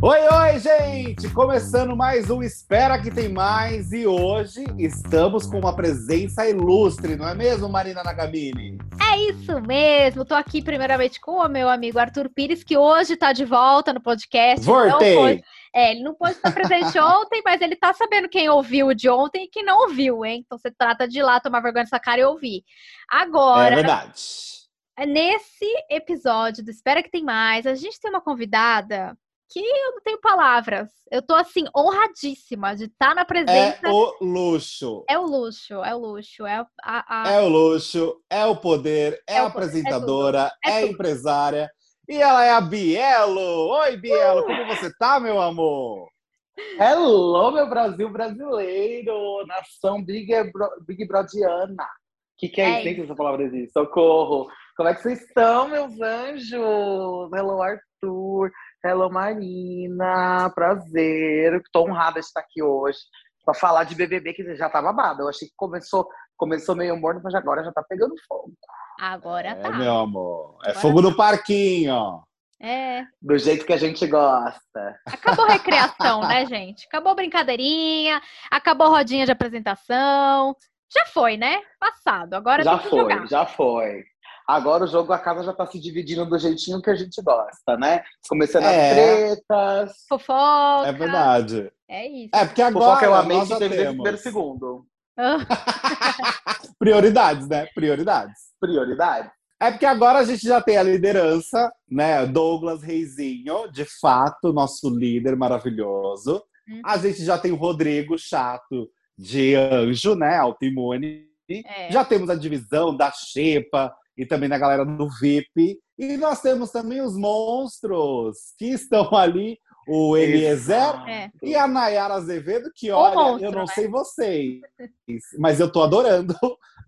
Oi, oi, gente! Começando mais um Espera que tem mais e hoje estamos com uma presença ilustre, não é mesmo, Marina Nagamini? É isso mesmo. Tô aqui primeiramente com o meu amigo Arthur Pires, que hoje tá de volta no podcast. Voltei! Pôde... É, ele não pôde estar presente ontem, mas ele tá sabendo quem ouviu o de ontem e quem não ouviu, hein? Então você trata de ir lá tomar vergonha dessa cara e ouvir. Agora. É verdade. Nesse episódio do Espera que tem mais, a gente tem uma convidada que eu não tenho palavras. Eu tô assim honradíssima de estar na presença. É o luxo. É o luxo, é o luxo, é a, a... É o luxo, é o poder, é, é a apresentadora, é, é, é empresária. E ela é a Bielo. Oi, Bielo, uh! como você tá, meu amor? Hello, meu Brasil brasileiro, nação Big, Bro, Big Brodiana. Que que é, é isso? Nem sei essa palavra existe. Socorro. Como é que vocês estão, meus anjos? Hello, Arthur. Hello, Marina. Prazer. Estou honrada de estar aqui hoje para falar de BBB que já tá babado. Eu achei que começou, começou meio morno, mas agora já tá pegando fogo. Agora é, tá. meu amor. É agora fogo tá. no parquinho. É. Do jeito que a gente gosta. Acabou a recreação, né, gente? Acabou a brincadeirinha, acabou a rodinha de apresentação. Já foi, né? Passado. Agora já tem que foi, jogar. já foi. Agora o jogo, a casa já tá se dividindo do jeitinho que a gente gosta, né? Começando é. as tretas. Fofoca. É verdade. É isso. É, porque agora. Fofoca eu amei que teve primeiro segundo. Prioridades, né? Prioridades. Prioridades. É porque agora a gente já tem a liderança, né? Douglas Reizinho, de fato, nosso líder maravilhoso. Uhum. A gente já tem o Rodrigo Chato de Anjo, né? Autoimune. É. Já temos a divisão da Xepa, e também da galera do VIP. E nós temos também os monstros que estão ali, o Eliezer é. e a Nayara Azevedo, que olha, monstro, eu não né? sei vocês, mas eu tô adorando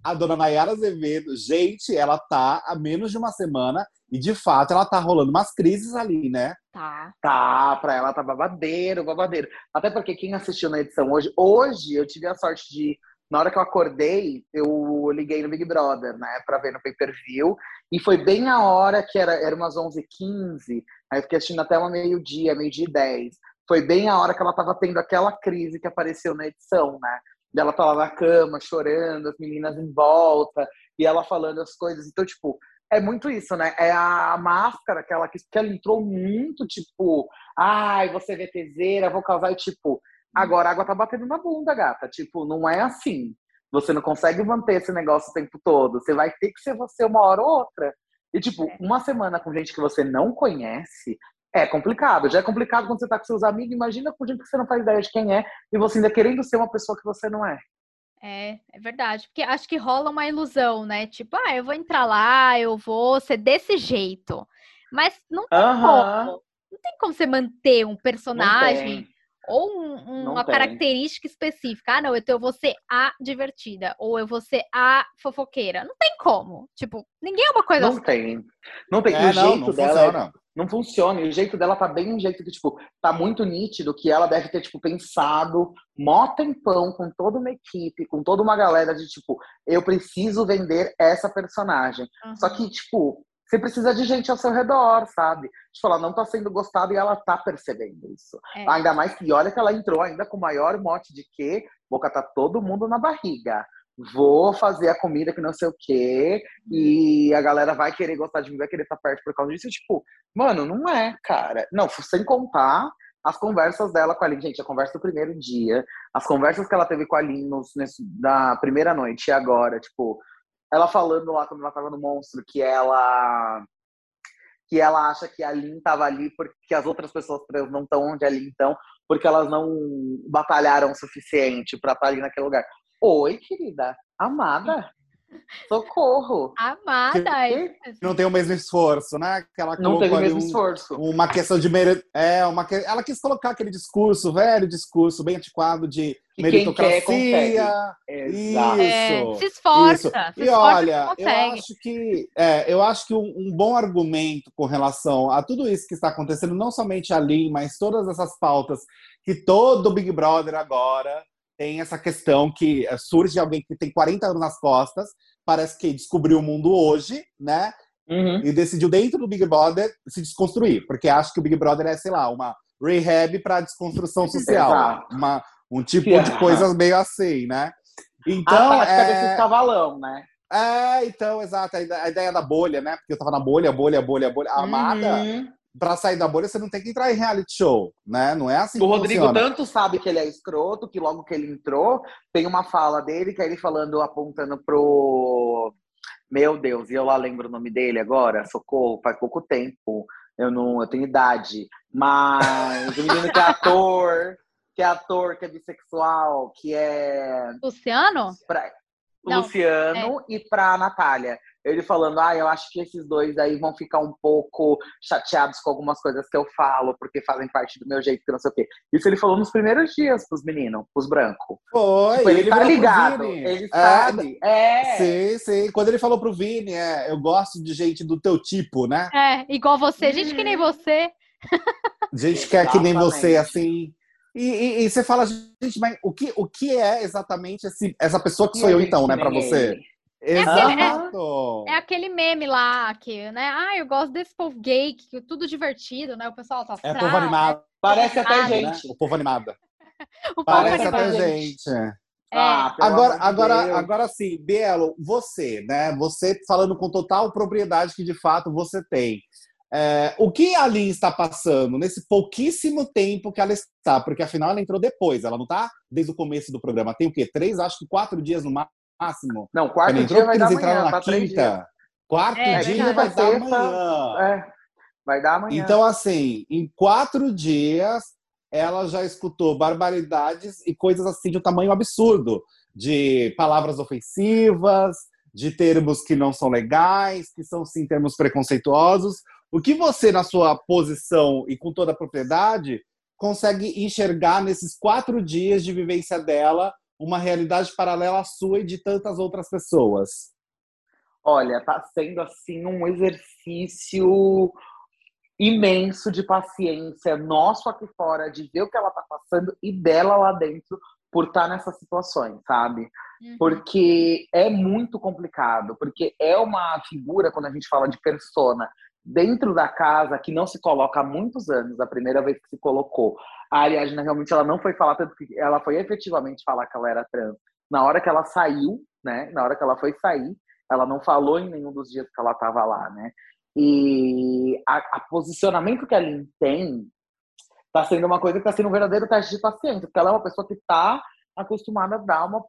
a dona Nayara Azevedo. Gente, ela tá há menos de uma semana e de fato ela tá rolando umas crises ali, né? Tá. Tá, pra ela tá babadeiro, babadeiro. Até porque quem assistiu na edição hoje, hoje eu tive a sorte de na hora que eu acordei, eu liguei no Big Brother, né, pra ver no pay-per-view. E foi bem a hora que era, era umas 11h15, aí eu fiquei assistindo até uma meio-dia, meio-dia e 10. Foi bem a hora que ela tava tendo aquela crise que apareceu na edição, né? Ela lá na cama, chorando, as meninas em volta, e ela falando as coisas. Então, tipo, é muito isso, né? É a máscara que ela, que ela entrou muito, tipo, ai, você é VTZera, vou causar, e tipo, Agora a água tá batendo na bunda, gata. Tipo, não é assim. Você não consegue manter esse negócio o tempo todo. Você vai ter que ser você uma hora ou outra. E, tipo, é. uma semana com gente que você não conhece é complicado. Já é complicado quando você tá com seus amigos. Imagina com gente que você não faz ideia de quem é e você ainda querendo ser uma pessoa que você não é. É, é verdade. Porque acho que rola uma ilusão, né? Tipo, ah, eu vou entrar lá, eu vou ser desse jeito. Mas não tem uh -huh. como. Não tem como você manter um personagem ou um, uma característica específica. Ah, não, então eu vou ser a divertida, ou eu vou ser a fofoqueira. Não tem como. Tipo, ninguém é uma coisa Não assim. tem. Não tem. É, o não, jeito não dela é funciona. É, não funciona. E o jeito dela tá bem um jeito que, tipo, tá muito nítido que ela deve ter, tipo, pensado mó tempão com toda uma equipe, com toda uma galera de, tipo, eu preciso vender essa personagem. Uhum. Só que, tipo, você precisa de gente ao seu redor, sabe? Tipo, ela não tá sendo gostada e ela tá percebendo isso. É. Ainda mais que olha que ela entrou ainda com o maior mote de que vou catar todo mundo na barriga. Vou fazer a comida que não sei o quê. E a galera vai querer gostar de mim, vai querer estar perto por causa disso. Tipo, mano, não é, cara. Não, sem contar as conversas dela com a Aline. Gente, a conversa do primeiro dia, as conversas que ela teve com a Aline nos, nesse, da primeira noite e agora, tipo, ela falando lá quando ela tava no monstro que ela que ela acha que a Lin tava ali porque as outras pessoas não estão onde a Lin estão, porque elas não batalharam o suficiente para estar ali naquele lugar. Oi, querida, amada. Socorro! Amada! É não tem o mesmo esforço, né? Que ela não tem o mesmo um, esforço. Uma questão de mere... é uma ela quis colocar aquele discurso, velho discurso, bem antiquado de que meritocracia. Quem quer, isso. É, se esforça. Isso. Se e esforça, olha, eu acho que é, eu acho que um, um, bom argumento com relação a tudo isso que está acontecendo, não somente ali, mas todas essas pautas que todo Big Brother agora tem essa questão que surge alguém que tem 40 anos nas costas, parece que descobriu o mundo hoje, né? uhum. e decidiu, dentro do Big Brother, se desconstruir. Porque acha que o Big Brother é, sei lá, uma rehab para desconstrução social. uma, um tipo yeah. de coisas meio assim, né? Então, a prática é... desses cavalão, né? É, então, exato. A ideia da bolha, né? Porque eu tava na bolha, bolha, bolha, bolha. A amada, uhum. Pra sair da bolha, você não tem que entrar em reality show, né? Não é assim O Rodrigo funciona. tanto sabe que ele é escroto, que logo que ele entrou, tem uma fala dele que é ele falando, apontando pro. Meu Deus, e eu lá lembro o nome dele agora, socorro, faz pouco tempo. Eu não, eu tenho idade. Mas o menino que é ator, que é ator, que é bissexual, que é. Luciano? Pra... Não, Luciano é. e pra Natália. Ele falando, ah, eu acho que esses dois aí vão ficar um pouco chateados com algumas coisas que eu falo, porque fazem parte do meu jeito, que não sei o quê. Isso ele falou nos primeiros dias pros meninos, pros brancos. Foi. Tipo, ele, ele tá ligado. Ele é, sabe. É. Sim, sim. Quando ele falou pro Vini, é, eu gosto de gente do teu tipo, né? É, igual você. Gente que nem uhum. você. Gente que é que nem você, assim. E, e, e, você fala, gente, mas o que, o que é exatamente esse, essa pessoa que sou eu, então, né, pra você? É aquele, é, é aquele, meme lá que, né? Ah, eu gosto desse povo gay, que tudo divertido, né? O pessoal tá. É povo animado. Parece até gente. O povo animado. o povo Parece animado. até gente. É. Ah, agora, agora, agora sim, Bielo, você, né? Você falando com total propriedade que de fato você tem. É, o que a Lin está passando nesse pouquíssimo tempo que ela está? Porque afinal ela entrou depois, ela não está desde o começo do programa. Tem o quê? Três, acho que quatro dias no máximo. Não, quarto dia vai dar entraram na quinta. Quarto é, dia vai dar amanhã. É, vai dar amanhã. Então, assim, em quatro dias ela já escutou barbaridades e coisas assim de um tamanho absurdo. De palavras ofensivas, de termos que não são legais, que são sim termos preconceituosos. O que você, na sua posição e com toda a propriedade, consegue enxergar nesses quatro dias de vivência dela uma realidade paralela à sua e de tantas outras pessoas? Olha, está sendo assim um exercício imenso de paciência nosso aqui fora, de ver o que ela está passando e dela lá dentro por estar tá nessas situações, sabe? Uhum. Porque é muito complicado, porque é uma figura, quando a gente fala de persona, dentro da casa que não se coloca há muitos anos, a primeira vez que se colocou. A Ariadna realmente ela não foi falar tanto que ela foi efetivamente falar que ela era trans. Na hora que ela saiu, né? Na hora que ela foi sair, ela não falou em nenhum dos dias que ela estava lá, né? E a, a, posicionamento que ela tem está sendo uma coisa que está sendo um verdadeiro teste de paciência, porque ela é uma pessoa que está acostumada a dar uma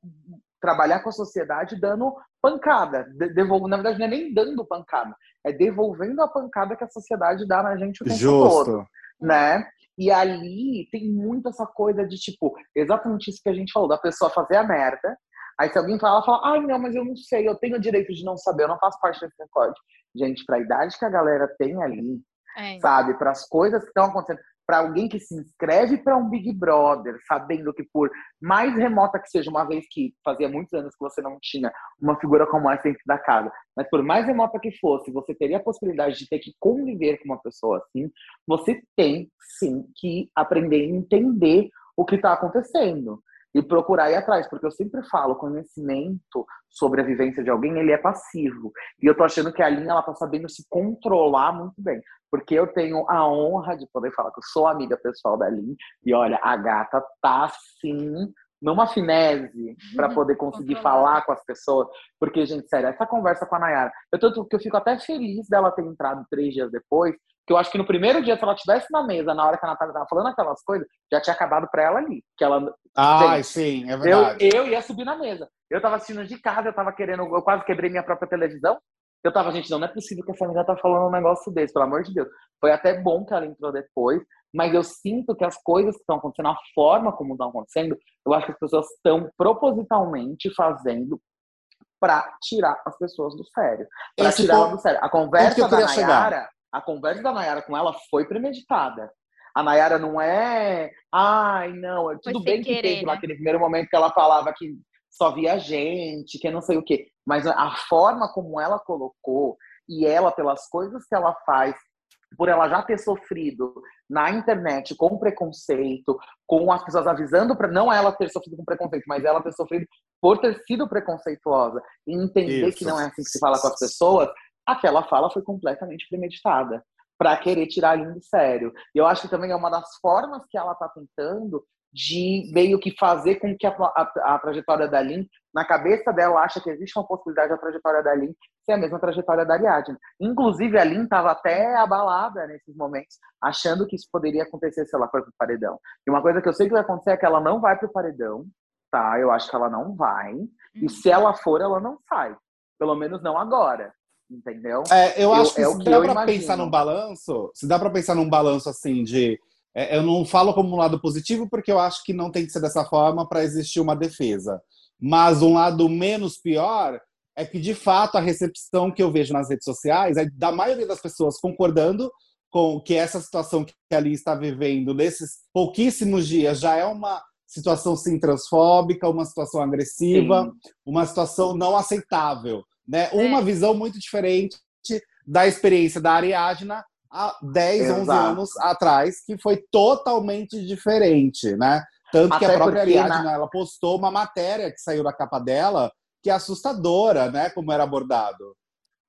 trabalhar com a sociedade dando pancada, devolvo, na verdade não é nem dando pancada, é devolvendo a pancada que a sociedade dá na gente o tempo Justo. todo, né? E ali tem muito essa coisa de tipo, exatamente isso que a gente falou, da pessoa fazer a merda, Aí se alguém fala, fala, ai não, mas eu não sei, eu tenho o direito de não saber, eu não faço parte desse recorde. Gente, para a idade que a galera tem ali, é. sabe, para as coisas que estão acontecendo, para alguém que se inscreve para um Big Brother, sabendo que por mais remota que seja, uma vez que fazia muitos anos que você não tinha uma figura como essa dentro da casa, mas por mais remota que fosse, você teria a possibilidade de ter que conviver com uma pessoa assim, você tem sim que aprender a entender o que está acontecendo e procurar ir atrás, porque eu sempre falo, conhecimento sobre a vivência de alguém, ele é passivo. E eu tô achando que a linha ela tá sabendo se controlar muito bem, porque eu tenho a honra de poder falar que eu sou amiga pessoal da Lin, e olha, a gata tá assim numa finese para poder conseguir falar com as pessoas, porque gente, sério, essa conversa com a Nayara, eu tô que eu fico até feliz dela ter entrado três dias depois, que eu acho que no primeiro dia, se ela tivesse na mesa, na hora que a Natália tava falando aquelas coisas, já tinha acabado pra ela ali. Que ela, ah, sim, é verdade. Eu, eu ia subir na mesa. Eu tava assistindo de casa, eu tava querendo, eu quase quebrei minha própria televisão. Eu tava, gente, não, não é possível que essa menina tá falando um negócio desse, pelo amor de Deus. Foi até bom que ela entrou depois, mas eu sinto que as coisas que estão acontecendo, a forma como estão acontecendo, eu acho que as pessoas estão propositalmente fazendo para tirar as pessoas do sério. Para tirar ponto, do sério. A conversa da Nayara, chegar a conversa da Nayara com ela foi premeditada. A Nayara não é. Ai, não, é tudo bem querer, que teve né? lá aquele primeiro momento que ela falava que só via gente, que não sei o quê. Mas a forma como ela colocou, e ela, pelas coisas que ela faz, por ela já ter sofrido na internet com preconceito, com as pessoas avisando para não ela ter sofrido com preconceito, mas ela ter sofrido por ter sido preconceituosa e entender Isso. que não é assim que se fala com as pessoas, aquela fala foi completamente premeditada para querer tirar a Aline do sério. E eu acho que também é uma das formas que ela está tentando de meio que fazer com que a, a, a trajetória da Lin, na cabeça dela, acha que existe uma possibilidade da trajetória da Lin ser a mesma trajetória da Ariadne. Inclusive, a Lin estava até abalada nesses momentos, achando que isso poderia acontecer se ela for para o paredão. E uma coisa que eu sei que vai acontecer é que ela não vai para o paredão, tá? Eu acho que ela não vai. Uhum. E se ela for, ela não sai. Pelo menos não agora. Entendeu? É, eu acho eu, que é se dá para pensar num balanço, se dá para pensar num balanço assim de é, eu não falo como um lado positivo porque eu acho que não tem que ser dessa forma para existir uma defesa. Mas um lado menos pior é que, de fato, a recepção que eu vejo nas redes sociais é da maioria das pessoas concordando com que essa situação que a Ali está vivendo nesses pouquíssimos dias já é uma situação sim transfóbica, uma situação agressiva, sim. uma situação não aceitável, né? É. Uma visão muito diferente da experiência da Ariadna há 10, Exato. 11 anos atrás, que foi totalmente diferente, né? Tanto Até que a própria Ariadne, na... ela postou uma matéria que saiu da capa dela, que é assustadora, né? Como era abordado.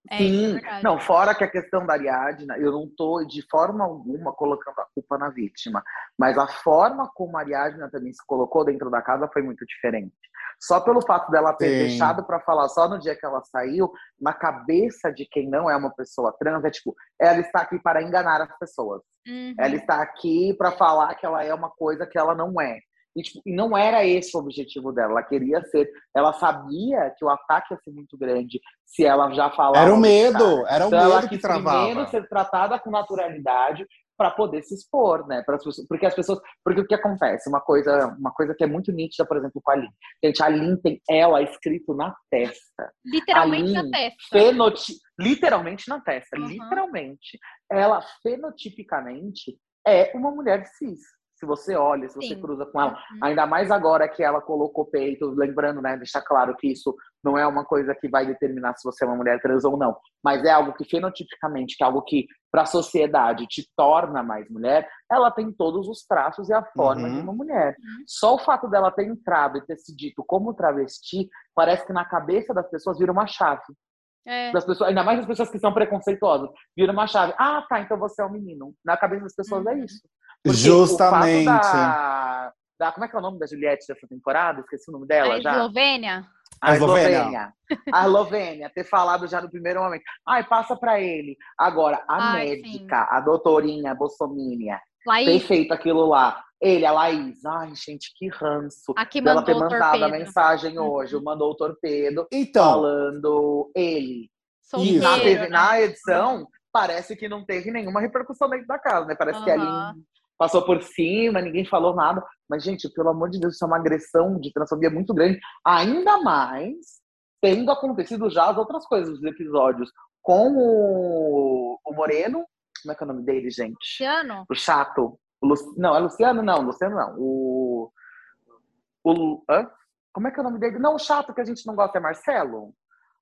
É, Sim, é não, fora que a questão da Ariadna, eu não estou de forma alguma colocando a culpa na vítima, mas a forma como a Ariadna também se colocou dentro da casa foi muito diferente. Só pelo fato dela ter Sim. deixado para falar só no dia que ela saiu, na cabeça de quem não é uma pessoa trans, é tipo, ela está aqui para enganar as pessoas. Uhum. Ela está aqui para falar que ela é uma coisa que ela não é. E, tipo, não era esse o objetivo dela. Ela queria ser. Ela sabia que o ataque ia ser muito grande se ela já falava. Era o medo, era o então, medo ela que travava. Primeiro ser tratada com naturalidade para poder se expor, né? Para porque as pessoas, porque o que acontece, uma coisa, uma coisa que é muito nítida, por exemplo, com a Lin. Gente, a Lin tem ela escrito na testa. Literalmente na testa. Fenoti... Literalmente na testa, uhum. literalmente. Ela fenotipicamente é uma mulher cis se você olha, se você Sim. cruza com ela, uhum. ainda mais agora que ela colocou peito, lembrando, né, deixar claro que isso não é uma coisa que vai determinar se você é uma mulher trans ou não, mas é algo que fenotipicamente, que é algo que para a sociedade te torna mais mulher, ela tem todos os traços e a forma uhum. de uma mulher. Uhum. Só o fato dela ter entrado e ter se dito como travesti, parece que na cabeça das pessoas vira uma chave. É. Das pessoas, ainda mais as pessoas que são preconceituosas, vira uma chave. Ah, tá, então você é um menino. Na cabeça das pessoas é uhum. isso. Porque Justamente. Da, da, como é que é o nome da Juliette dessa temporada? Esqueci o nome dela a já. Eslovênia. A Eslovênia. A Eslovênia. ter falado já no primeiro momento. Ai, passa para ele. Agora, a Ai, médica, sim. a doutorinha Bolsomínia, ter feito aquilo lá. Ele, a Laís, ai, gente, que ranço. Aqui ela ter mandado a mensagem uhum. hoje, mandou o torpedo então, falando ele. Solteiro, na, TV, né? na edição, parece que não teve nenhuma repercussão dentro da casa, né? Parece uhum. que ali passou por cima, ninguém falou nada. Mas, gente, pelo amor de Deus, isso é uma agressão de transfobia muito grande. Ainda mais tendo acontecido já as outras coisas dos episódios com o, o Moreno. Como é que é o nome dele, gente? Luciano? O chato. O Lu... Não, é Luciano, não. Luciano, não. O. o... Hã? Como é que é o nome dele? Não, o chato que a gente não gosta é Marcelo?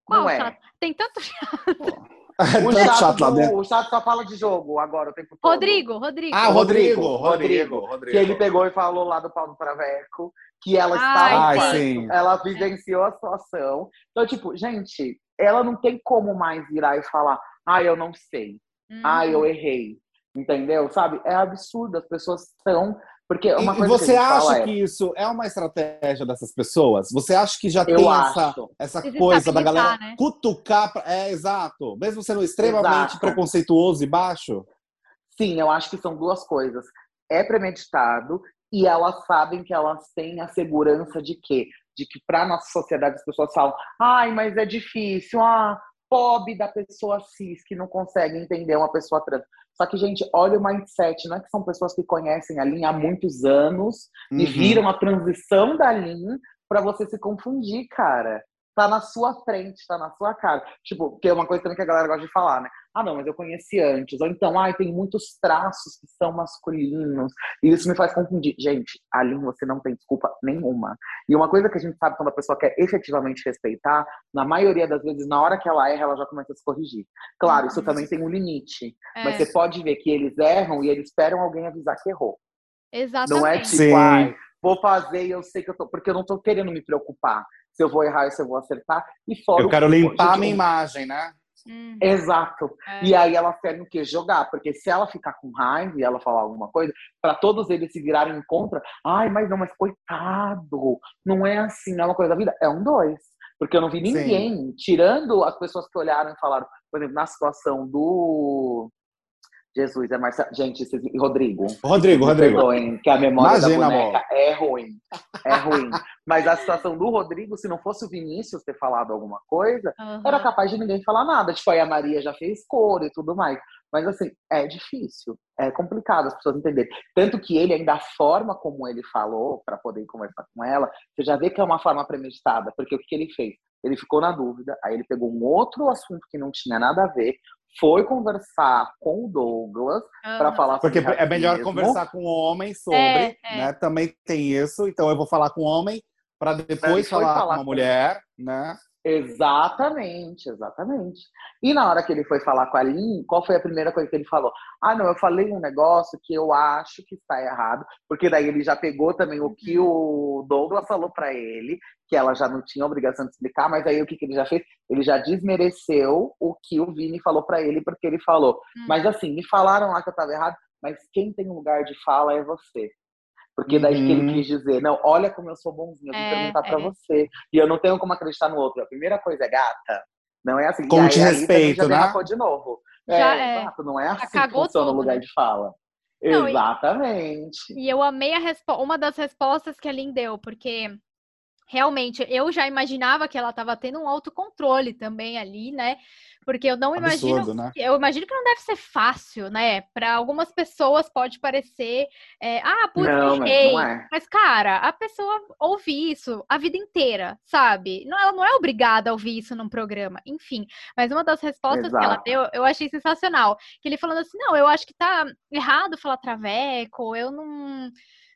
Qual não é? Chato? Tem tanto chato. O chato, chato lá dentro. o chato só fala de jogo agora o tempo todo. Rodrigo, Rodrigo. Ah, Rodrigo, Rodrigo, Rodrigo. Que ele pegou e falou lá do Paulo Traveco que ela estava sim. ela vivenciou a situação. Então, tipo, gente, ela não tem como mais virar e falar, ah, eu não sei. Hum. Ah, eu errei. Entendeu? Sabe? É absurdo. As pessoas estão porque uma e, coisa você acha é... que isso é uma estratégia dessas pessoas? Você acha que já eu tem essa, essa coisa da galera né? cutucar? Pra... É, exato. Mesmo sendo extremamente exato. preconceituoso e baixo? Sim, eu acho que são duas coisas. É premeditado e elas sabem que elas têm a segurança de quê? De que para nossa sociedade as pessoas falam, ai, mas é difícil, ah, pobre da pessoa cis que não consegue entender uma pessoa trans. Só que, gente, olha o mindset, não é que são pessoas que conhecem a linha há muitos anos uhum. e viram a transição da linha para você se confundir, cara tá na sua frente, tá na sua cara. Tipo, que é uma coisa também que a galera gosta de falar, né? Ah, não, mas eu conheci antes. Ou então, ai, tem muitos traços que são masculinos. E isso me faz confundir. Gente, ali você não tem desculpa nenhuma. E uma coisa que a gente sabe quando a pessoa quer efetivamente respeitar, na maioria das vezes, na hora que ela erra, ela já começa a se corrigir. Claro, isso também tem um limite. É. Mas você pode ver que eles erram e eles esperam alguém avisar que errou. Exatamente. Não é tipo, Sim. ai, vou fazer e eu sei que eu tô. Porque eu não tô querendo me preocupar se eu vou errar e se eu vou acertar. E fora eu quero limpar a minha imagem, né? Uhum. Exato. É. E aí elas querem o quê? Jogar. Porque se ela ficar com raiva e ela falar alguma coisa, para todos eles se virarem contra, ai, mas não, mas coitado, não é assim, não é uma coisa da vida. É um dois. Porque eu não vi ninguém, Sim. tirando as pessoas que olharam e falaram, por exemplo, na situação do Jesus, é Marcelo. Gente, esses... Rodrigo. Rodrigo, Rodrigo. Perdoem, que a memória Imagina, da boneca amor. é ruim. É ruim. Mas a situação do Rodrigo, se não fosse o Vinícius ter falado alguma coisa, uhum. era capaz de ninguém falar nada. Tipo, aí a Maria já fez cor e tudo mais. Mas assim, é difícil, é complicado as pessoas entenderem. Tanto que ele, ainda a forma como ele falou, para poder conversar com ela, você já vê que é uma forma premeditada, porque o que ele fez? Ele ficou na dúvida, aí ele pegou um outro assunto que não tinha nada a ver, foi conversar com o Douglas uhum. para falar Porque é melhor conversar com o homem sobre, é, é. né? Também tem isso. Então eu vou falar com o homem para depois falar, falar, com a mulher, né? Exatamente, exatamente. E na hora que ele foi falar com a Lin, qual foi a primeira coisa que ele falou? Ah, não, eu falei um negócio que eu acho que está errado, porque daí ele já pegou também o que uhum. o Douglas falou para ele, que ela já não tinha obrigação de explicar, mas aí o que, que ele já fez? Ele já desmereceu o que o Vini falou para ele, porque ele falou, hum. mas assim, me falaram lá que eu estava errado, mas quem tem um lugar de fala é você. Porque daí uhum. que ele uhum. quis dizer, não, olha como eu sou bonzinho, eu vou é, perguntar é. pra você. E eu não tenho como acreditar no outro. A primeira coisa é gata. Não é assim. Com te respeito, né? de novo. Já é, é. Exato, não é assim que funciona o lugar né? de fala. Não, Exatamente. E, e, eu amei a uma das respostas que a Lin deu, porque realmente eu já imaginava que ela estava tendo um autocontrole também ali, né? Porque eu não Absurdo, imagino. Né? Eu imagino que não deve ser fácil, né? Para algumas pessoas pode parecer. É, ah, por não, mas, não é. mas, cara, a pessoa ouve isso a vida inteira, sabe? Não, ela não é obrigada a ouvir isso num programa. Enfim. Mas uma das respostas Exato. que ela deu, eu achei sensacional. Que ele falando assim: não, eu acho que tá errado falar traveco, eu não.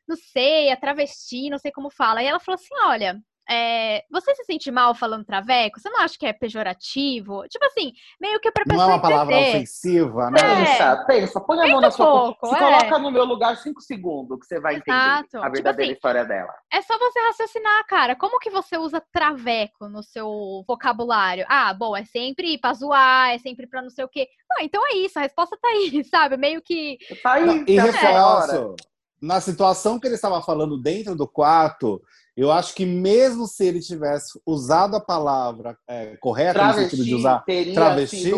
Não sei, é travesti, não sei como fala. E ela falou assim: olha, é, você se sente mal falando traveco? Você não acha que é pejorativo? Tipo assim, meio que pra pessoa Não é uma palavra ofensiva, né? É. Pensa, pensa, põe a mão na sua... Pouco, se é. coloca no meu lugar cinco segundos que você vai Exato. entender a tipo verdadeira tipo assim, história dela. É só você raciocinar, cara. Como que você usa traveco no seu vocabulário? Ah, bom, é sempre pra zoar, é sempre pra não sei o quê. Não, então é isso, a resposta tá aí, sabe? Meio que... Tá aí, não, e tá reforço, na situação que ele estava falando dentro do quarto eu acho que mesmo se ele tivesse usado a palavra é, correta, travesti, no sentido de usar travesti,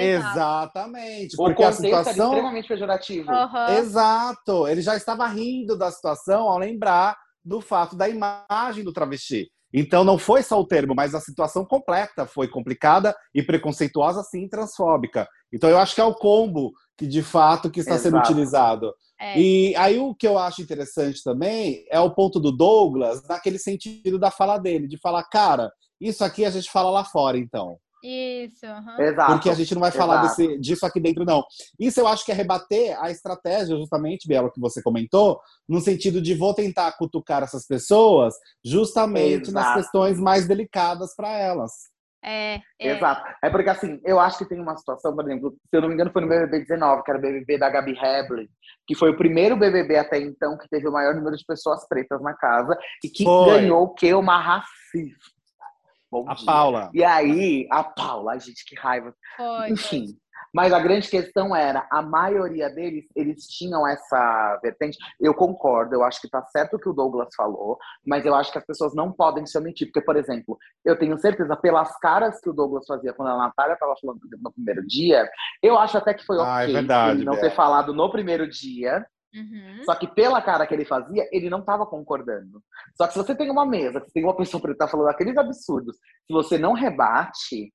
É, exatamente. O porque a situação é extremamente pejorativo. Uhum. Exato. Ele já estava rindo da situação ao lembrar do fato da imagem do travesti. Então não foi só o termo, mas a situação completa foi complicada e preconceituosa, sim, transfóbica. Então eu acho que é o combo que de fato que está Exato. sendo utilizado. É. E aí o que eu acho interessante também é o ponto do Douglas, naquele sentido da fala dele, de falar, cara, isso aqui a gente fala lá fora, então. Isso, uhum. Exato. Porque a gente não vai falar desse, disso aqui dentro, não. Isso eu acho que é rebater a estratégia, justamente, Bela, que você comentou, no sentido de vou tentar cutucar essas pessoas justamente Exato. nas questões mais delicadas para elas. É, é. Exato. É porque, assim, eu acho que tem uma situação, por exemplo, se eu não me engano, foi no BBB 19, que era o BBB da Gabi Hebley, que foi o primeiro BBB até então que teve o maior número de pessoas pretas na casa e que foi. ganhou o quê? Uma racista. Bom a dia. Paula. E aí, a Paula, gente, que raiva. Foi, Enfim. Mas a grande questão era, a maioria deles, eles tinham essa vertente. Eu concordo, eu acho que tá certo o que o Douglas falou, mas eu acho que as pessoas não podem se omitir. Porque, por exemplo, eu tenho certeza, pelas caras que o Douglas fazia quando a Natália tava falando no primeiro dia, eu acho até que foi ah, é ok é verdade, ele não ter falado no primeiro dia. Uhum. Só que pela cara que ele fazia, ele não estava concordando. Só que se você tem uma mesa, se tem uma pessoa que tá falando aqueles absurdos, se você não rebate,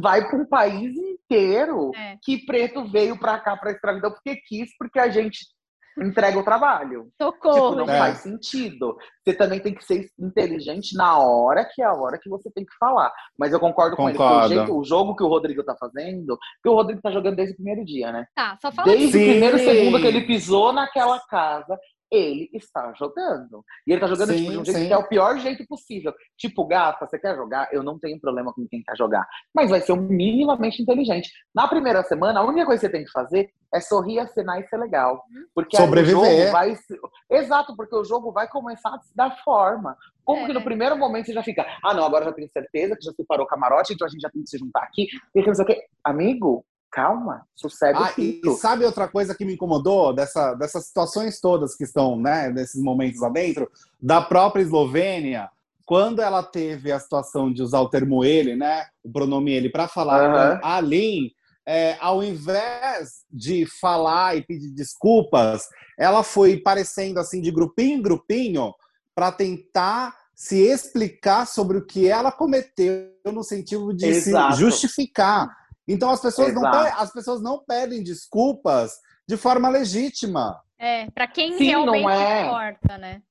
vai para um país inteiro é. que preto veio para cá para escravidão porque quis, porque a gente entrega o trabalho. Socorro. Tipo, não é. faz sentido. Você também tem que ser inteligente na hora que é a hora que você tem que falar. Mas eu concordo, concordo. com ele. O, jeito, o, jogo que o Rodrigo tá fazendo, que o Rodrigo tá jogando desde o primeiro dia, né? Tá, só fala Desde o primeiro segundo que ele pisou naquela casa, ele está jogando. E ele está jogando sim, tipo, de um jeito que é o pior jeito possível. Tipo, gata, você quer jogar? Eu não tenho problema com quem quer jogar. Mas vai ser o minimamente inteligente. Na primeira semana, a única coisa que você tem que fazer é sorrir, acenar e ser legal. Uhum. Porque Sobreviver. o jogo vai. Exato, porque o jogo vai começar a se dar forma. Como é. que no primeiro momento você já fica, ah, não, agora já tenho certeza que já separou o camarote, então a gente já tem que se juntar aqui. E não sei o quê. Amigo, calma, sucede ah, e, e, sabe outra coisa que me incomodou dessa, dessas situações todas que estão, né, nesses momentos lá dentro, da própria Eslovênia, quando ela teve a situação de usar o termo ele, né, o pronome ele, para falar uhum. com a Lin, é, ao invés de falar e pedir desculpas, ela foi parecendo assim de grupinho em grupinho para tentar se explicar sobre o que ela cometeu no sentido de Exato. se justificar. Então as pessoas, não, as pessoas não pedem desculpas de forma legítima. É, para quem Sim, realmente é. importa, né?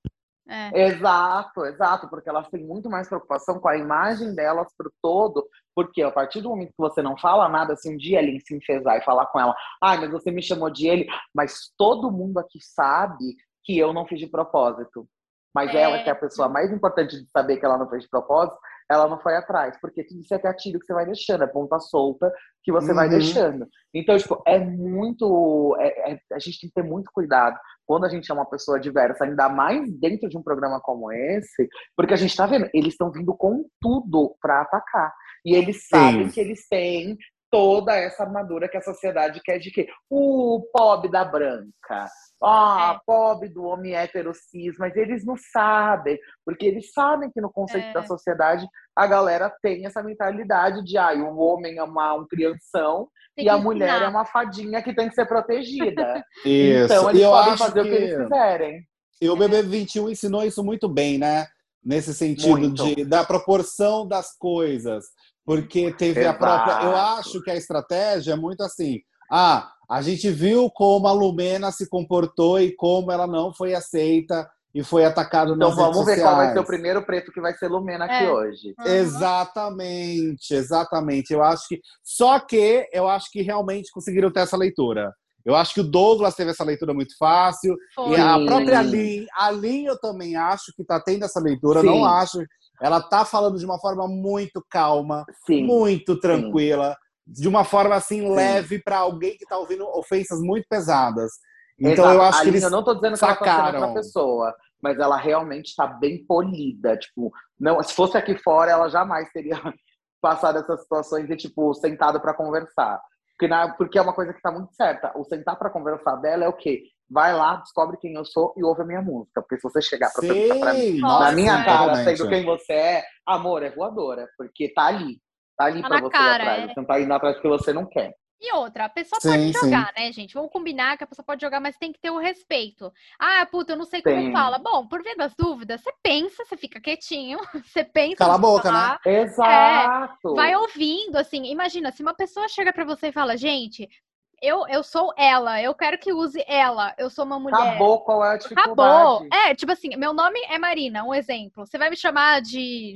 É. Exato, exato, porque elas têm muito mais preocupação com a imagem delas pro todo, porque a partir do momento que você não fala nada, se um dia ele se enfesar e falar com ela, ai, ah, mas você me chamou de ele, mas todo mundo aqui sabe que eu não fiz de propósito. Mas é. ela, que é a pessoa mais importante de saber que ela não fez de propósito, ela não foi atrás, porque tudo isso é gatilho que você vai deixando, é ponta solta que você uhum. vai deixando. Então, tipo, é muito. É, é, a gente tem que ter muito cuidado quando a gente é uma pessoa diversa, ainda mais dentro de um programa como esse, porque a gente tá vendo, eles estão vindo com tudo para atacar. E eles sabem Sim. que eles têm toda essa armadura que a sociedade quer de quê? O pobre da branca, ah, é. pobre do homem hétero cis, mas eles não sabem, porque eles sabem que no conceito é. da sociedade a galera tem essa mentalidade de ah, o homem é uma, um crianção tem e a mulher é uma fadinha que tem que ser protegida. isso. Então eles eu podem fazer que... o que eles quiserem. E o BB21 ensinou isso muito bem, né? Nesse sentido de, da proporção das coisas. Porque teve Exato. a própria. Eu acho que a estratégia é muito assim. Ah, a gente viu como a Lumena se comportou e como ela não foi aceita e foi atacada então, nas redes sociais. Então vamos ver qual vai ser o primeiro preto que vai ser Lumena aqui é. hoje. Uhum. Exatamente, exatamente. Eu acho que só que eu acho que realmente conseguiram ter essa leitura. Eu acho que o Douglas teve essa leitura muito fácil. Foi. E a própria Lin, a Lin eu também acho que está tendo essa leitura. Sim. Não acho. Ela está falando de uma forma muito calma, Sim. muito tranquila. Sim de uma forma assim Sim. leve para alguém que está ouvindo ofensas muito pesadas. Então Exato. eu acho Aline, que eles eu não estou dizendo que sacaram. ela tá pessoa, mas ela realmente está bem polida, tipo, não, se fosse aqui fora ela jamais teria passado essas situações de tipo sentado para conversar. Porque, na, porque é uma coisa que está muito certa. O sentar para conversar dela é o quê? Vai lá, descobre quem eu sou e ouve a minha música. Porque se você chegar para perguntar pra mim, Nossa, na minha cara, sendo quem você é, amor, é voadora. Porque tá ali. Tá ali tá pra você cara, atrás. É. Você não tá indo atrás porque você não quer. E outra, a pessoa sim, pode jogar, sim. né, gente? Vamos combinar que a pessoa pode jogar, mas tem que ter o respeito. Ah, puta, eu não sei como fala. Bom, por via das dúvidas, você pensa, você fica quietinho, você pensa. Cala a boca, falar, né? Exato. É, vai ouvindo, assim. Imagina, se uma pessoa chega para você e fala, gente, eu, eu sou ela, eu quero que use ela, eu sou uma mulher. Acabou, qual é a dificuldade? Acabou. É, tipo assim, meu nome é Marina, um exemplo. Você vai me chamar de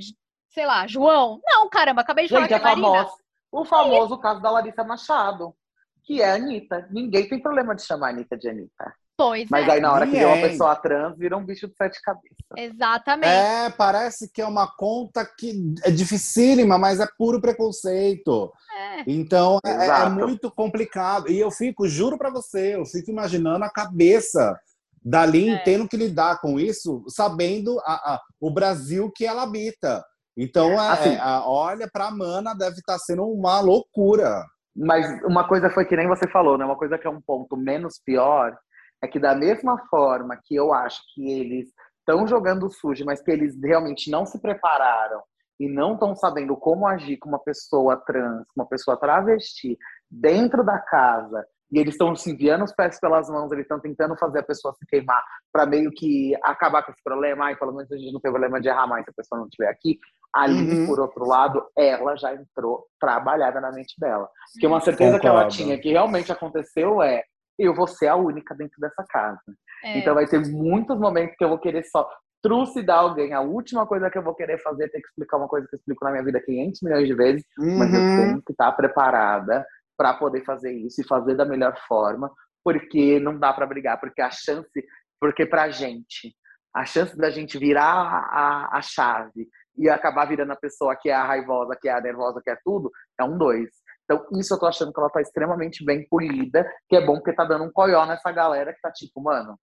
sei lá, João. Não, caramba, acabei de Gente, falar que é, é Marina. Famoso, o famoso caso da Larissa Machado, que é a Anitta. Ninguém tem problema de chamar a Anitta de Anitta. Pois Mas é. aí na hora que vê uma pessoa trans, vira um bicho de sete cabeças. Exatamente. É, parece que é uma conta que é dificílima, mas é puro preconceito. É. Então é, é, muito complicado. E eu fico, juro para você, eu fico imaginando a cabeça dali é. tendo que lidar com isso, sabendo a, a, o Brasil que ela habita. Então, é, assim, é, olha, para a Mana deve estar tá sendo uma loucura. Mas uma coisa foi que nem você falou, né? Uma coisa que é um ponto menos pior é que da mesma forma que eu acho que eles estão jogando sujo, mas que eles realmente não se prepararam e não estão sabendo como agir com uma pessoa trans, uma pessoa travesti dentro da casa e eles estão se enviando os pés pelas mãos, eles estão tentando fazer a pessoa se queimar para meio que acabar com esse problema. Ai, pelo menos a gente não tem problema de errar mais se a pessoa não estiver aqui. Ali, uhum. por outro lado, ela já entrou trabalhada na mente dela. Porque uma certeza Concordo. que ela tinha que realmente aconteceu é eu vou ser a única dentro dessa casa. É. Então vai ter muitos momentos que eu vou querer só trucidar alguém. A última coisa que eu vou querer fazer é ter que explicar uma coisa que eu explico na minha vida 500 milhões de vezes, uhum. mas eu uhum. tenho que estar preparada para poder fazer isso e fazer da melhor forma, porque não dá para brigar, porque a chance, porque pra gente, a chance da gente virar a, a chave e acabar virando a pessoa que é a raivosa, que é a nervosa, que é tudo, é um dois. Então, isso eu tô achando que ela tá extremamente bem polida, que é bom porque tá dando um coió nessa galera que tá tipo, mano,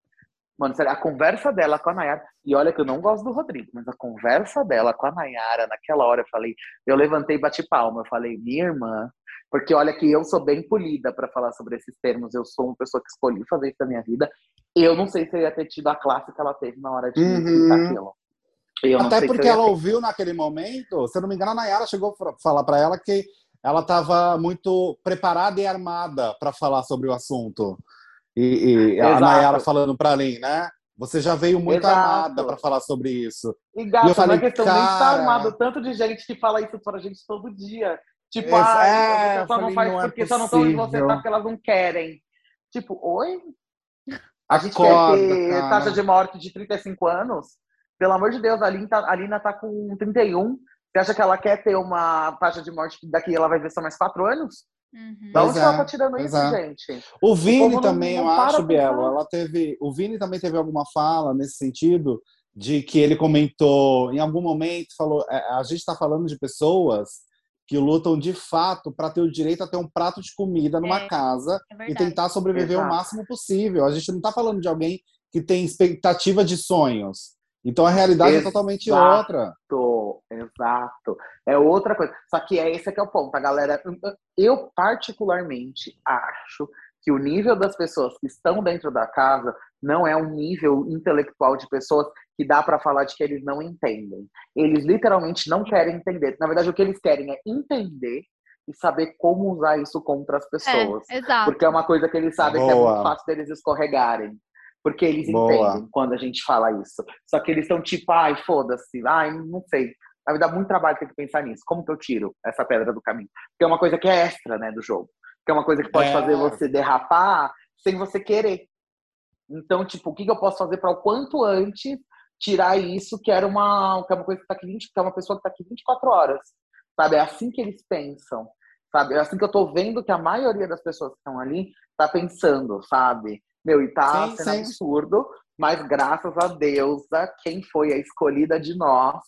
Mano, a conversa dela com a Nayara, e olha que eu não gosto do Rodrigo, mas a conversa dela com a Nayara, naquela hora eu falei, eu levantei e bati palma, eu falei, minha irmã, porque olha que eu sou bem polida para falar sobre esses termos, eu sou uma pessoa que escolhi fazer isso na minha vida, eu não sei se eu ia ter tido a classe que ela teve na hora de uhum. aquilo. Eu Até porque ela ouviu naquele momento, se eu não me engano, a Nayara chegou a falar para ela que ela estava muito preparada e armada para falar sobre o assunto. E, e a Nayara falando para Lin, né? Você já veio muito Exato. armada para falar sobre isso. E, gato, e eu falei, não é questão cara... nem estar armado, tanto de gente que fala isso pra gente todo dia. Tipo, ah, é, só não faz não é porque só não estão onde você tá porque elas não querem. Tipo, oi? A gente Acorda, quer ter cara. taxa de morte de 35 anos? Pelo amor de Deus, a Lina, tá, a Lina tá com 31. Você acha que ela quer ter uma taxa de morte que daqui ela vai ver só mais 4 anos? Uhum. Da onde ela tá tirando isso, gente? O Vini o também, não, não eu acho, Bielo, ela teve. O Vini também teve alguma fala nesse sentido de que ele comentou em algum momento, falou, é, a gente está falando de pessoas que lutam de fato para ter o direito a ter um prato de comida numa é, casa é e tentar sobreviver Exato. o máximo possível. A gente não está falando de alguém que tem expectativa de sonhos. Então a realidade Exato. é totalmente outra. Exato. É outra coisa. Só que é esse que é o ponto. A galera. Eu, particularmente, acho que o nível das pessoas que estão dentro da casa não é um nível intelectual de pessoas que dá para falar de que eles não entendem. Eles literalmente não querem entender. Na verdade, o que eles querem é entender e saber como usar isso contra as pessoas. É, exato. Porque é uma coisa que eles sabem Boa. que é muito fácil deles escorregarem. Porque eles Boa. entendem quando a gente fala isso. Só que eles estão tipo, ai, foda-se, ai, não sei. Vai me dar muito trabalho ter que pensar nisso. Como que eu tiro essa pedra do caminho? Porque é uma coisa que é extra, né, do jogo. Que é uma coisa que pode é. fazer você derrapar sem você querer. Então, tipo, o que, que eu posso fazer para o quanto antes tirar isso, que era uma, que é uma coisa que tá aqui 20, que é uma pessoa que tá aqui 24 horas. Sabe? É assim que eles pensam. Sabe? É assim que eu tô vendo que a maioria das pessoas que estão ali tá pensando, sabe? Meu, e tá sim, sendo sim. absurdo, mas graças a Deus, quem foi a escolhida de nós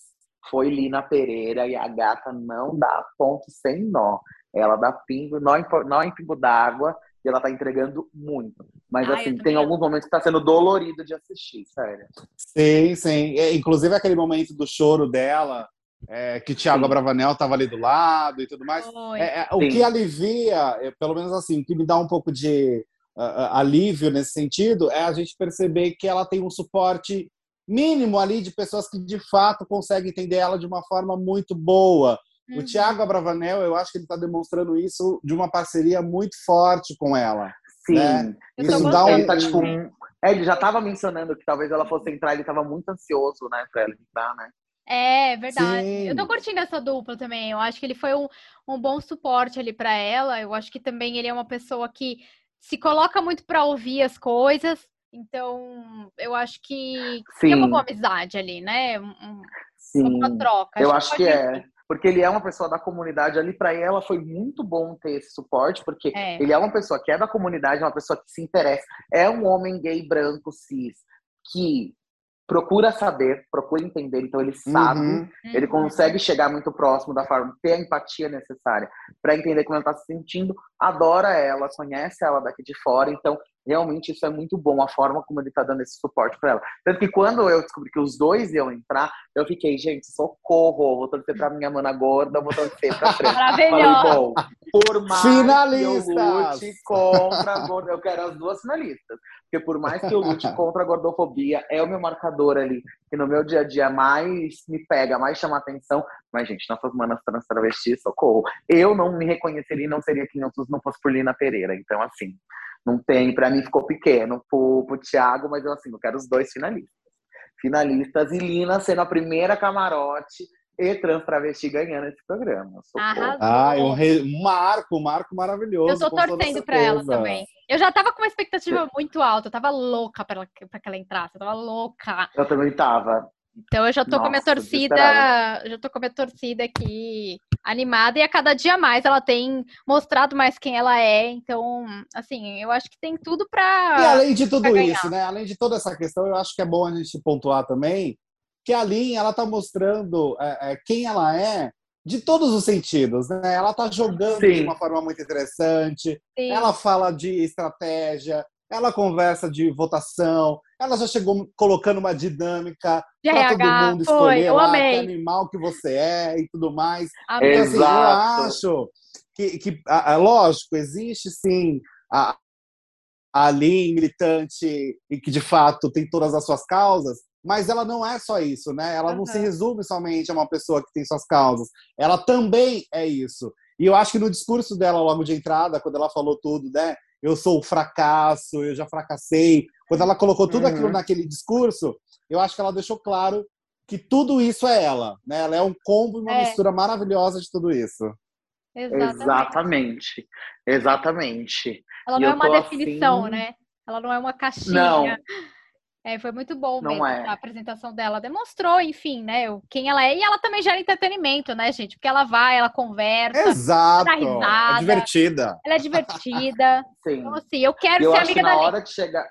foi Lina Pereira e a gata não dá ponto sem nó. Ela dá pingo, nó em, nó em pingo d'água e ela tá entregando muito. Mas Ai, assim, tem alguns momentos que tá sendo dolorido de assistir, sério. Sim, sim. É, inclusive aquele momento do choro dela, é, que Thiago Abravanel tava ali do lado e tudo mais. É, é, o que alivia, é, pelo menos assim, o que me dá um pouco de uh, alívio nesse sentido é a gente perceber que ela tem um suporte mínimo ali de pessoas que de fato conseguem entender ela de uma forma muito boa. Uhum. O Tiago Abravanel, eu acho que ele está demonstrando isso de uma parceria muito forte com ela. Sim. Né? Isso dá um... ele, tá, tipo, é, ele já estava mencionando que talvez ela fosse entrar, ele estava muito ansioso, né, para ela entrar, né? É, verdade. Sim. Eu tô curtindo essa dupla também. Eu acho que ele foi um, um bom suporte ali para ela. Eu acho que também ele é uma pessoa que se coloca muito para ouvir as coisas, então, eu acho que Sim. tem uma boa amizade ali, né? Um, Sim. Uma troca. Eu acho, que, é. Porque ele é uma pessoa da comunidade ali, para ela foi muito bom ter esse suporte, porque é. ele é uma pessoa que é da comunidade, é uma pessoa que se interessa, é um homem gay branco cis que procura saber, procura entender, então ele sabe, uhum. ele uhum. consegue chegar muito próximo da forma, ter a empatia necessária para entender como ela está se sentindo, adora ela, conhece ela daqui de fora, então realmente isso é muito bom, a forma como ele está dando esse suporte para ela. Tanto que quando eu descobri que os dois iam entrar, eu fiquei, gente, socorro, vou torcer pra minha mana gorda, vou torcer pra frente. Maravilhoso. Falei, bom, por mais Finalistas. que eu lute contra a gorda, eu quero as duas finalistas. Porque por mais que eu lute contra a gordofobia, é o meu marcador ali, que no meu dia a dia mais me pega, mais chama atenção. Mas, gente, nossas manas trans travestis, socorro. Eu não me reconheceria e não seria quem eu não fosse por Lina Pereira. Então, assim, não tem, para mim ficou pequeno pro, pro Thiago, mas eu assim, eu quero os dois finalistas. Finalistas e Lina sendo a primeira camarote e trans travesti ganhando esse programa. Ah, é um, re... marco, um marco maravilhoso. Eu tô torcendo pra ela também. Eu já tava com uma expectativa muito alta, eu tava louca pra, pra que ela entrasse, eu tava louca. Eu também tava. Então eu já tô Nossa, com a minha torcida, já tô com a minha torcida aqui animada e a cada dia mais ela tem mostrado mais quem ela é. Então, assim, eu acho que tem tudo para E além de tudo isso, né? Além de toda essa questão, eu acho que é bom a gente pontuar também que a Lin, ela tá mostrando é, é, quem ela é de todos os sentidos, né? Ela tá jogando Sim. de uma forma muito interessante. Sim. Ela fala de estratégia, ela conversa de votação, ela já chegou colocando uma dinâmica para todo mundo escolher lá, que animal que você é e tudo mais. Amei. Então, assim, eu acho que, que a, a, lógico, existe sim a, a linha militante e que de fato tem todas as suas causas, mas ela não é só isso, né? Ela uhum. não se resume somente a uma pessoa que tem suas causas. Ela também é isso. E eu acho que no discurso dela logo de entrada, quando ela falou tudo, né? Eu sou o fracasso, eu já fracassei. Quando ela colocou tudo uhum. aquilo naquele discurso, eu acho que ela deixou claro que tudo isso é ela, né? Ela é um combo, uma é. mistura maravilhosa de tudo isso. Exatamente. Exatamente. Exatamente. Ela não é uma definição, assim... né? Ela não é uma caixinha. Não. É, foi muito bom Não mesmo é. a apresentação dela. Demonstrou, enfim, né, quem ela é. E ela também gera entretenimento, né, gente? Porque ela vai, ela conversa, Exato. dá risada. É divertida. Ela é divertida. Sim. Então, assim, eu quero eu ser amiga que na hora que chegar...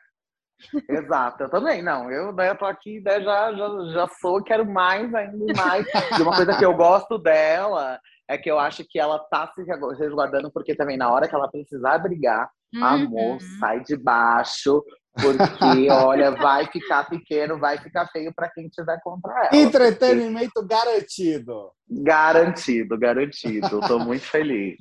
Exato, eu também, não. Eu, né, eu tô aqui, né, já, já, já sou, quero mais, ainda mais. E uma coisa que eu gosto dela é que eu acho que ela tá se resguardando, porque também na hora que ela precisar brigar, uhum. amor, sai de baixo, porque, olha, vai ficar pequeno, vai ficar feio para quem tiver contra ela. Entretenimento porque... garantido. Garantido, garantido. Estou muito feliz.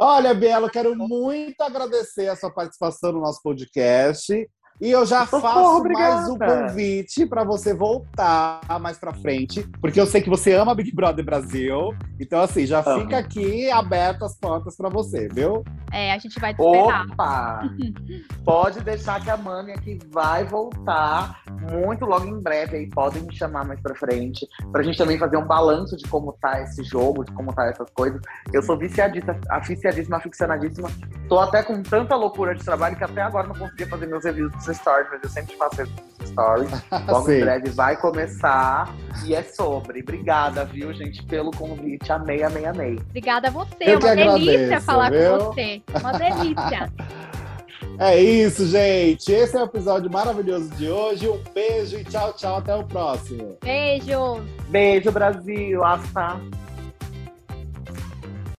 Olha, Bielo, quero muito agradecer a sua participação no nosso podcast. E eu já faço mais um convite para você voltar mais para frente, porque eu sei que você ama Big Brother Brasil. Então, assim, já Amo. fica aqui aberto as portas para você, viu? É, a gente vai te esperar. Opa! Pode deixar que a Mami aqui vai voltar muito logo em breve. Aí podem me chamar mais para frente, pra gente também fazer um balanço de como tá esse jogo, de como tá essas coisas. Eu sou viciadíssima, aficiadíssima, aficionadíssima. Tô até com tanta loucura de trabalho que até agora não conseguia fazer meus reviews stories, mas eu sempre faço stories. Logo em breve vai começar e é sobre. Obrigada, viu, gente, pelo convite. Amei, amei, amei. Obrigada a você. Eu é uma delícia agradeço, falar viu? com você. Uma delícia. É isso, gente. Esse é o episódio maravilhoso de hoje. Um beijo e tchau, tchau. Até o próximo. Beijo. Beijo, Brasil. Hasta.